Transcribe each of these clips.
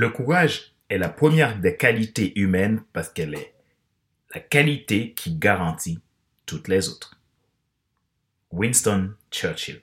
Le courage est la première des qualités humaines parce qu'elle est la qualité qui garantit toutes les autres. Winston Churchill.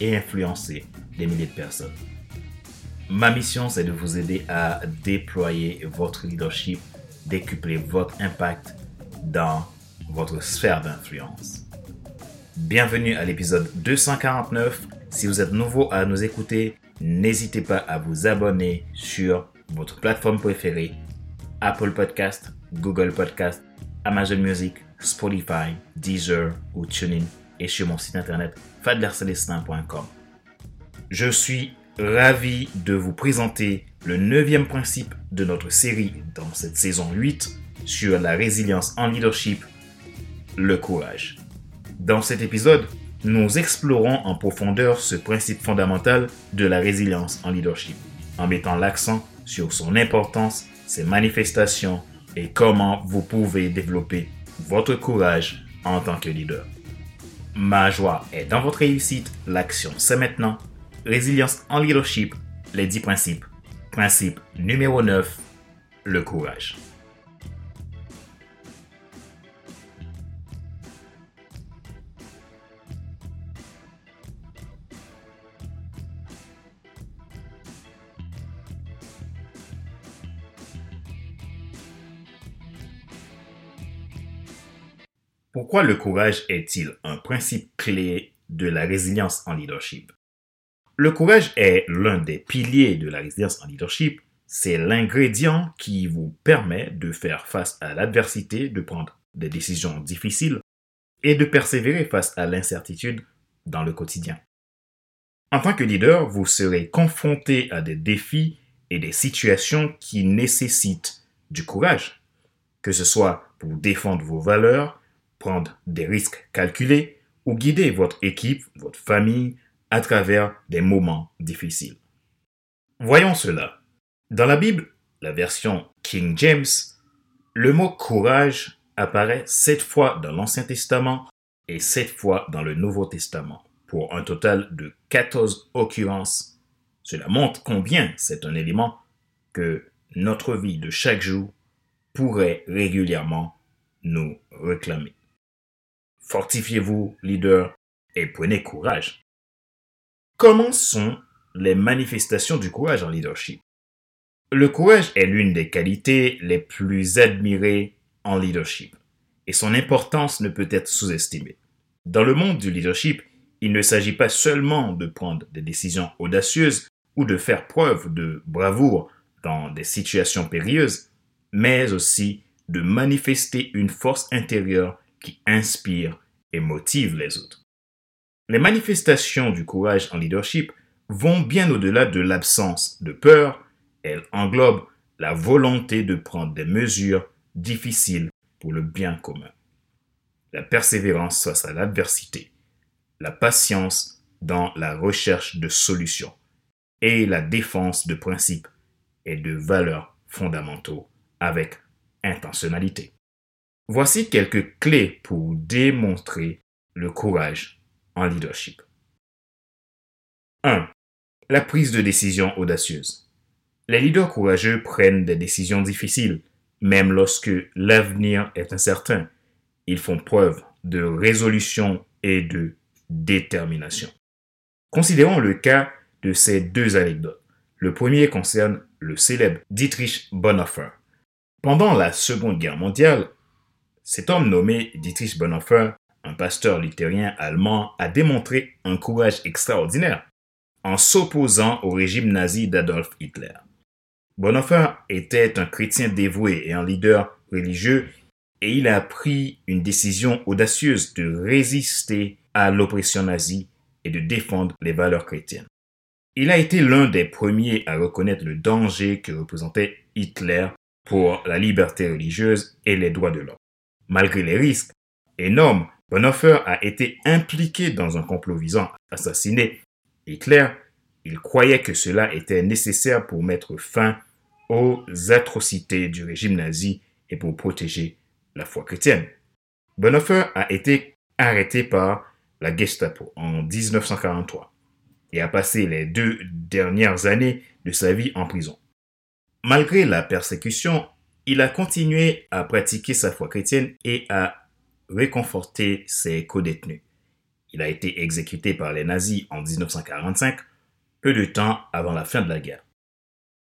et influencer des milliers de personnes. Ma mission, c'est de vous aider à déployer votre leadership, décupler votre impact dans votre sphère d'influence. Bienvenue à l'épisode 249. Si vous êtes nouveau à nous écouter, n'hésitez pas à vous abonner sur votre plateforme préférée, Apple Podcast, Google Podcast, Amazon Music, Spotify, Deezer ou TuneIn et sur mon site internet fadlercelestin.com. Je suis ravi de vous présenter le neuvième principe de notre série dans cette saison 8 sur la résilience en leadership, le courage. Dans cet épisode, nous explorons en profondeur ce principe fondamental de la résilience en leadership, en mettant l'accent sur son importance, ses manifestations et comment vous pouvez développer votre courage en tant que leader. Ma joie est dans votre réussite, l'action c'est maintenant. Résilience en leadership, les 10 principes. Principe numéro 9, le courage. Pourquoi le courage est-il un principe clé de la résilience en leadership? Le courage est l'un des piliers de la résilience en leadership. C'est l'ingrédient qui vous permet de faire face à l'adversité, de prendre des décisions difficiles et de persévérer face à l'incertitude dans le quotidien. En tant que leader, vous serez confronté à des défis et des situations qui nécessitent du courage, que ce soit pour défendre vos valeurs, prendre des risques calculés ou guider votre équipe, votre famille à travers des moments difficiles. Voyons cela. Dans la Bible, la version King James, le mot courage apparaît sept fois dans l'Ancien Testament et sept fois dans le Nouveau Testament, pour un total de 14 occurrences. Cela montre combien c'est un élément que notre vie de chaque jour pourrait régulièrement nous réclamer. Fortifiez-vous, leader, et prenez courage. Comment sont les manifestations du courage en leadership? Le courage est l'une des qualités les plus admirées en leadership, et son importance ne peut être sous-estimée. Dans le monde du leadership, il ne s'agit pas seulement de prendre des décisions audacieuses ou de faire preuve de bravoure dans des situations périlleuses, mais aussi de manifester une force intérieure qui inspire et motive les autres. Les manifestations du courage en leadership vont bien au-delà de l'absence de peur, elles englobent la volonté de prendre des mesures difficiles pour le bien commun. La persévérance face à l'adversité, la patience dans la recherche de solutions et la défense de principes et de valeurs fondamentaux avec intentionnalité. Voici quelques clés pour démontrer le courage en leadership. 1. La prise de décision audacieuse. Les leaders courageux prennent des décisions difficiles, même lorsque l'avenir est incertain. Ils font preuve de résolution et de détermination. Considérons le cas de ces deux anecdotes. Le premier concerne le célèbre Dietrich Bonhoeffer. Pendant la Seconde Guerre mondiale, cet homme nommé Dietrich Bonhoeffer, un pasteur luthérien allemand, a démontré un courage extraordinaire en s'opposant au régime nazi d'Adolf Hitler. Bonhoeffer était un chrétien dévoué et un leader religieux et il a pris une décision audacieuse de résister à l'oppression nazie et de défendre les valeurs chrétiennes. Il a été l'un des premiers à reconnaître le danger que représentait Hitler pour la liberté religieuse et les droits de l'homme. Malgré les risques énormes, Bonhoeffer a été impliqué dans un complot visant à assassiner Hitler. Il croyait que cela était nécessaire pour mettre fin aux atrocités du régime nazi et pour protéger la foi chrétienne. Bonhoeffer a été arrêté par la Gestapo en 1943 et a passé les deux dernières années de sa vie en prison. Malgré la persécution, il a continué à pratiquer sa foi chrétienne et à réconforter ses co-détenus. Il a été exécuté par les nazis en 1945, peu de temps avant la fin de la guerre.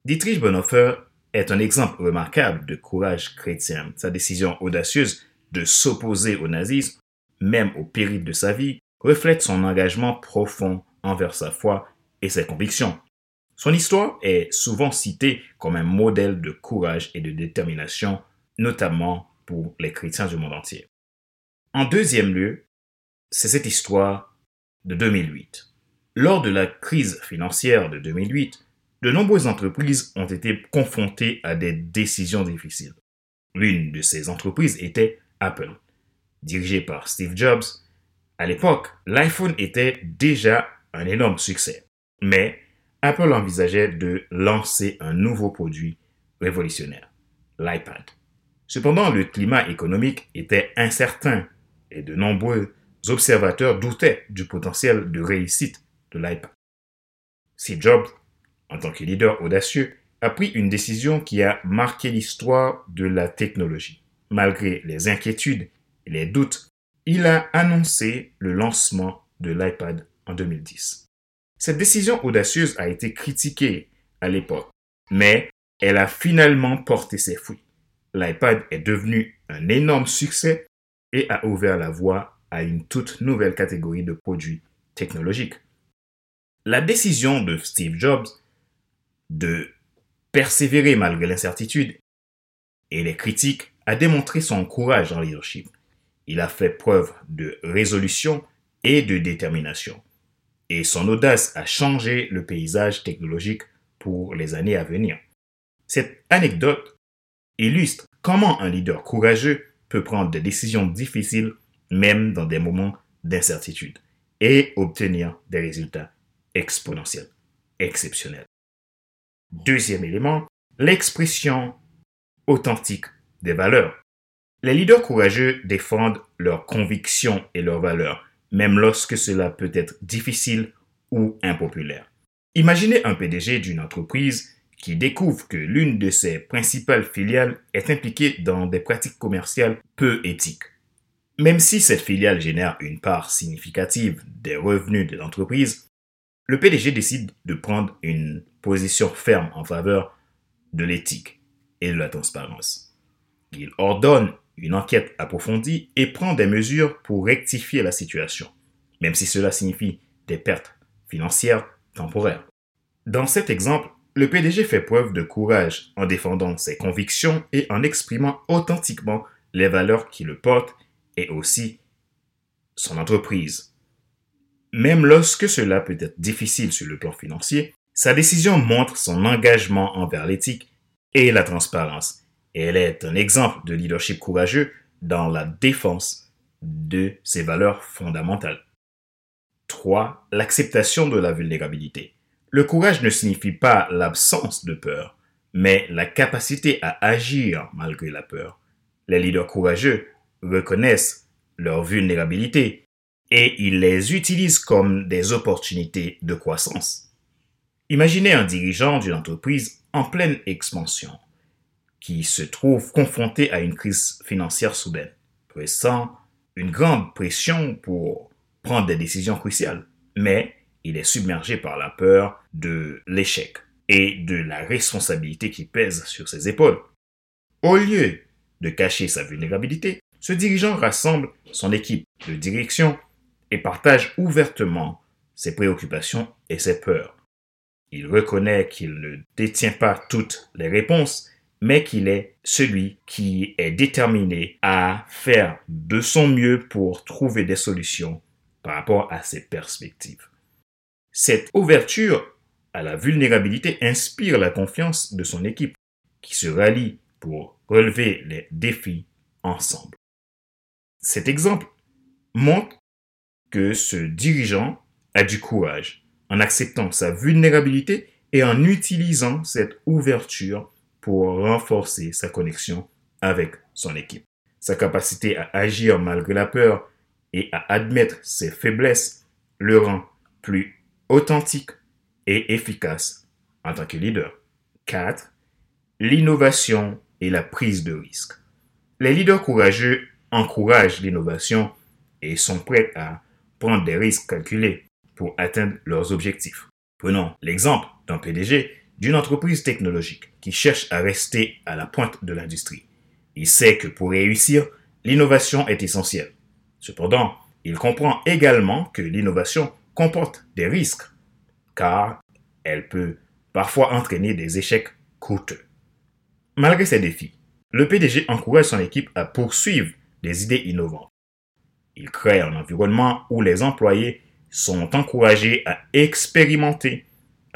Dietrich Bonhoeffer est un exemple remarquable de courage chrétien. Sa décision audacieuse de s'opposer au nazisme, même au péril de sa vie, reflète son engagement profond envers sa foi et ses convictions. Son histoire est souvent citée comme un modèle de courage et de détermination, notamment pour les chrétiens du monde entier. En deuxième lieu, c'est cette histoire de 2008. Lors de la crise financière de 2008, de nombreuses entreprises ont été confrontées à des décisions difficiles. L'une de ces entreprises était Apple. Dirigée par Steve Jobs, à l'époque, l'iPhone était déjà un énorme succès. Mais Apple envisageait de lancer un nouveau produit révolutionnaire, l'iPad. Cependant, le climat économique était incertain et de nombreux observateurs doutaient du potentiel de réussite de l'iPad. Steve Jobs en tant que leader audacieux, a pris une décision qui a marqué l'histoire de la technologie. Malgré les inquiétudes et les doutes, il a annoncé le lancement de l'iPad en 2010. Cette décision audacieuse a été critiquée à l'époque, mais elle a finalement porté ses fruits. L'iPad est devenu un énorme succès et a ouvert la voie à une toute nouvelle catégorie de produits technologiques. La décision de Steve Jobs de persévérer malgré l'incertitude et les critiques, a démontré son courage en leadership. Il a fait preuve de résolution et de détermination. Et son audace a changé le paysage technologique pour les années à venir. Cette anecdote illustre comment un leader courageux peut prendre des décisions difficiles même dans des moments d'incertitude et obtenir des résultats exponentiels, exceptionnels. Deuxième élément, l'expression authentique des valeurs. Les leaders courageux défendent leurs convictions et leurs valeurs, même lorsque cela peut être difficile ou impopulaire. Imaginez un PDG d'une entreprise qui découvre que l'une de ses principales filiales est impliquée dans des pratiques commerciales peu éthiques. Même si cette filiale génère une part significative des revenus de l'entreprise, le PDG décide de prendre une position ferme en faveur de l'éthique et de la transparence. Il ordonne une enquête approfondie et prend des mesures pour rectifier la situation, même si cela signifie des pertes financières temporaires. Dans cet exemple, le PDG fait preuve de courage en défendant ses convictions et en exprimant authentiquement les valeurs qui le portent et aussi son entreprise. Même lorsque cela peut être difficile sur le plan financier, sa décision montre son engagement envers l'éthique et la transparence. Elle est un exemple de leadership courageux dans la défense de ses valeurs fondamentales. 3. L'acceptation de la vulnérabilité. Le courage ne signifie pas l'absence de peur, mais la capacité à agir malgré la peur. Les leaders courageux reconnaissent leur vulnérabilité et ils les utilisent comme des opportunités de croissance. Imaginez un dirigeant d'une entreprise en pleine expansion qui se trouve confronté à une crise financière soudaine, ressent une grande pression pour prendre des décisions cruciales, mais il est submergé par la peur de l'échec et de la responsabilité qui pèse sur ses épaules. Au lieu de cacher sa vulnérabilité, ce dirigeant rassemble son équipe de direction et partage ouvertement ses préoccupations et ses peurs. Il reconnaît qu'il ne détient pas toutes les réponses, mais qu'il est celui qui est déterminé à faire de son mieux pour trouver des solutions par rapport à ses perspectives. Cette ouverture à la vulnérabilité inspire la confiance de son équipe, qui se rallie pour relever les défis ensemble. Cet exemple montre que ce dirigeant a du courage en acceptant sa vulnérabilité et en utilisant cette ouverture pour renforcer sa connexion avec son équipe. Sa capacité à agir malgré la peur et à admettre ses faiblesses le rend plus authentique et efficace en tant que leader. 4. L'innovation et la prise de risque. Les leaders courageux encouragent l'innovation et sont prêts à prendre des risques calculés pour atteindre leurs objectifs. Prenons l'exemple d'un PDG d'une entreprise technologique qui cherche à rester à la pointe de l'industrie. Il sait que pour réussir, l'innovation est essentielle. Cependant, il comprend également que l'innovation comporte des risques, car elle peut parfois entraîner des échecs coûteux. Malgré ces défis, le PDG encourage son équipe à poursuivre des idées innovantes. Il crée un environnement où les employés sont encouragés à expérimenter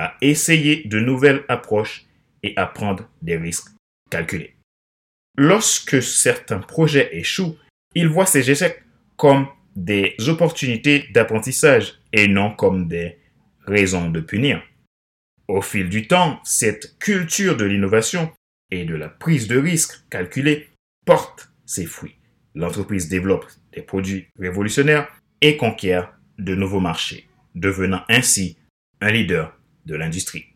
à essayer de nouvelles approches et à prendre des risques calculés. Lorsque certains projets échouent, il voit ces échecs comme des opportunités d'apprentissage et non comme des raisons de punir. Au fil du temps, cette culture de l'innovation et de la prise de risques calculés porte ses fruits. L'entreprise développe des produits révolutionnaires et conquiert de nouveaux marchés, devenant ainsi un leader l'industrie.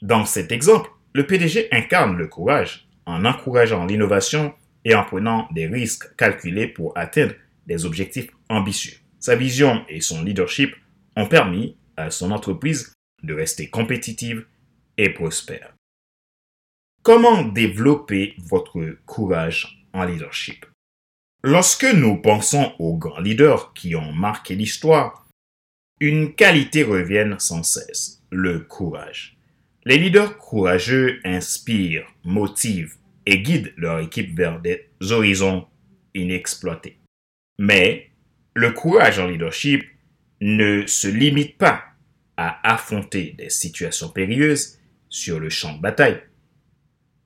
Dans cet exemple, le PDG incarne le courage en encourageant l'innovation et en prenant des risques calculés pour atteindre des objectifs ambitieux. Sa vision et son leadership ont permis à son entreprise de rester compétitive et prospère. Comment développer votre courage en leadership? Lorsque nous pensons aux grands leaders qui ont marqué l'histoire, une qualité revient sans cesse, le courage. Les leaders courageux inspirent, motivent et guident leur équipe vers des horizons inexploités. Mais le courage en leadership ne se limite pas à affronter des situations périlleuses sur le champ de bataille.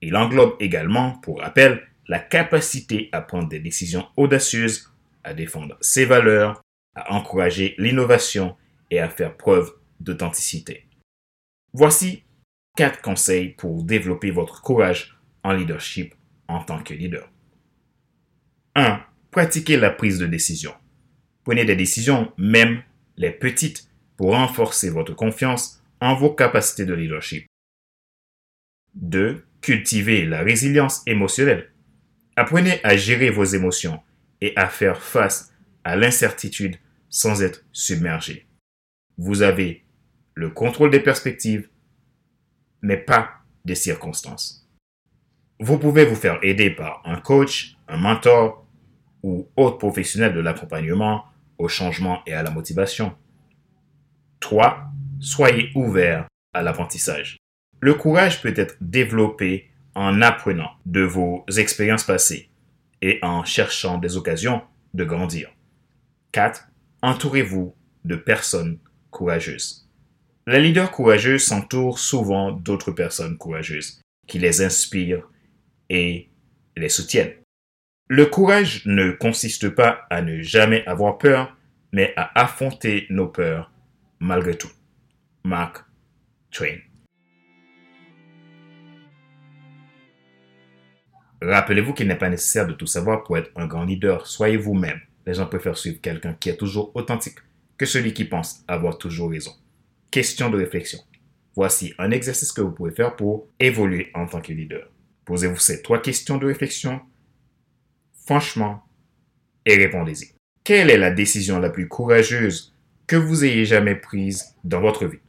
Il englobe également, pour rappel, la capacité à prendre des décisions audacieuses, à défendre ses valeurs, à encourager l'innovation et à faire preuve d'authenticité. Voici quatre conseils pour développer votre courage en leadership en tant que leader. 1. Pratiquez la prise de décision. Prenez des décisions, même les petites, pour renforcer votre confiance en vos capacités de leadership. 2. Cultivez la résilience émotionnelle. Apprenez à gérer vos émotions et à faire face à l'incertitude sans être submergé vous avez le contrôle des perspectives, mais pas des circonstances. Vous pouvez vous faire aider par un coach, un mentor ou autre professionnel de l'accompagnement au changement et à la motivation. 3. Soyez ouvert à l'apprentissage. Le courage peut être développé en apprenant de vos expériences passées et en cherchant des occasions de grandir. 4. Entourez-vous de personnes courageuses. Les leaders courageux s'entourent souvent d'autres personnes courageuses qui les inspirent et les soutiennent. Le courage ne consiste pas à ne jamais avoir peur, mais à affronter nos peurs malgré tout. Mark Twain. Rappelez-vous qu'il n'est pas nécessaire de tout savoir pour être un grand leader. Soyez vous-même. Les gens préfèrent suivre quelqu'un qui est toujours authentique que celui qui pense avoir toujours raison. Question de réflexion. Voici un exercice que vous pouvez faire pour évoluer en tant que leader. Posez-vous ces trois questions de réflexion franchement et répondez-y. Quelle est la décision la plus courageuse que vous ayez jamais prise dans votre vie?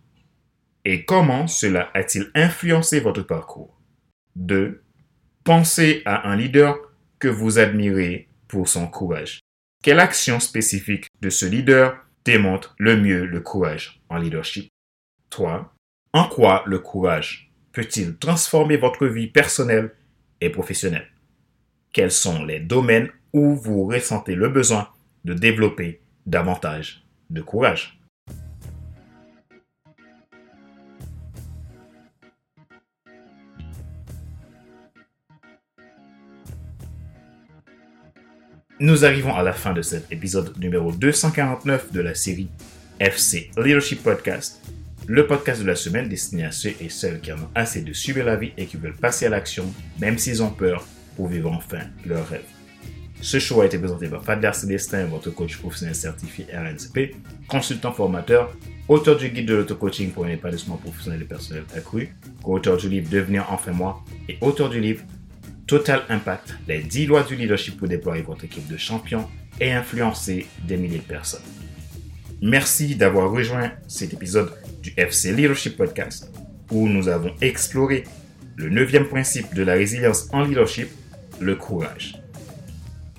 Et comment cela a-t-il influencé votre parcours? 2. Pensez à un leader que vous admirez pour son courage. Quelle action spécifique de ce leader démontre le mieux le courage en leadership. 3. En quoi le courage peut-il transformer votre vie personnelle et professionnelle? Quels sont les domaines où vous ressentez le besoin de développer davantage de courage? Nous arrivons à la fin de cet épisode numéro 249 de la série FC Leadership Podcast, le podcast de la semaine destiné à ceux et celles qui en ont assez de subir la vie et qui veulent passer à l'action, même s'ils ont peur, pour vivre enfin leur rêve. Ce show a été présenté par Fadler Célestin, votre coach professionnel certifié RNCP, consultant formateur, auteur du guide de l'auto-coaching pour un épanouissement professionnel et personnel accru, co-auteur du livre Devenir enfin moi et auteur du livre Total Impact, les 10 lois du leadership pour déployer votre équipe de champions et influencer des milliers de personnes. Merci d'avoir rejoint cet épisode du FC Leadership Podcast où nous avons exploré le neuvième principe de la résilience en leadership, le courage.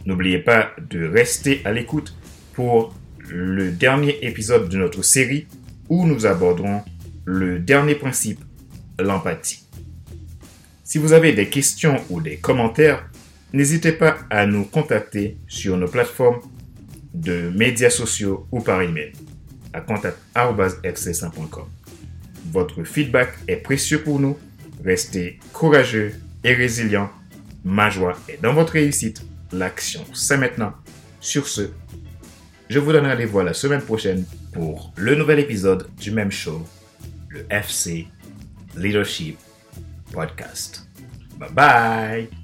N'oubliez pas de rester à l'écoute pour le dernier épisode de notre série où nous aborderons le dernier principe, l'empathie. Si vous avez des questions ou des commentaires, n'hésitez pas à nous contacter sur nos plateformes de médias sociaux ou par email à contact.fc100.com. Votre feedback est précieux pour nous. Restez courageux et résilient. Ma joie est dans votre réussite. L'action, c'est maintenant. Sur ce, je vous donne rendez-vous la semaine prochaine pour le nouvel épisode du même show, le FC Leadership podcast. Bye bye.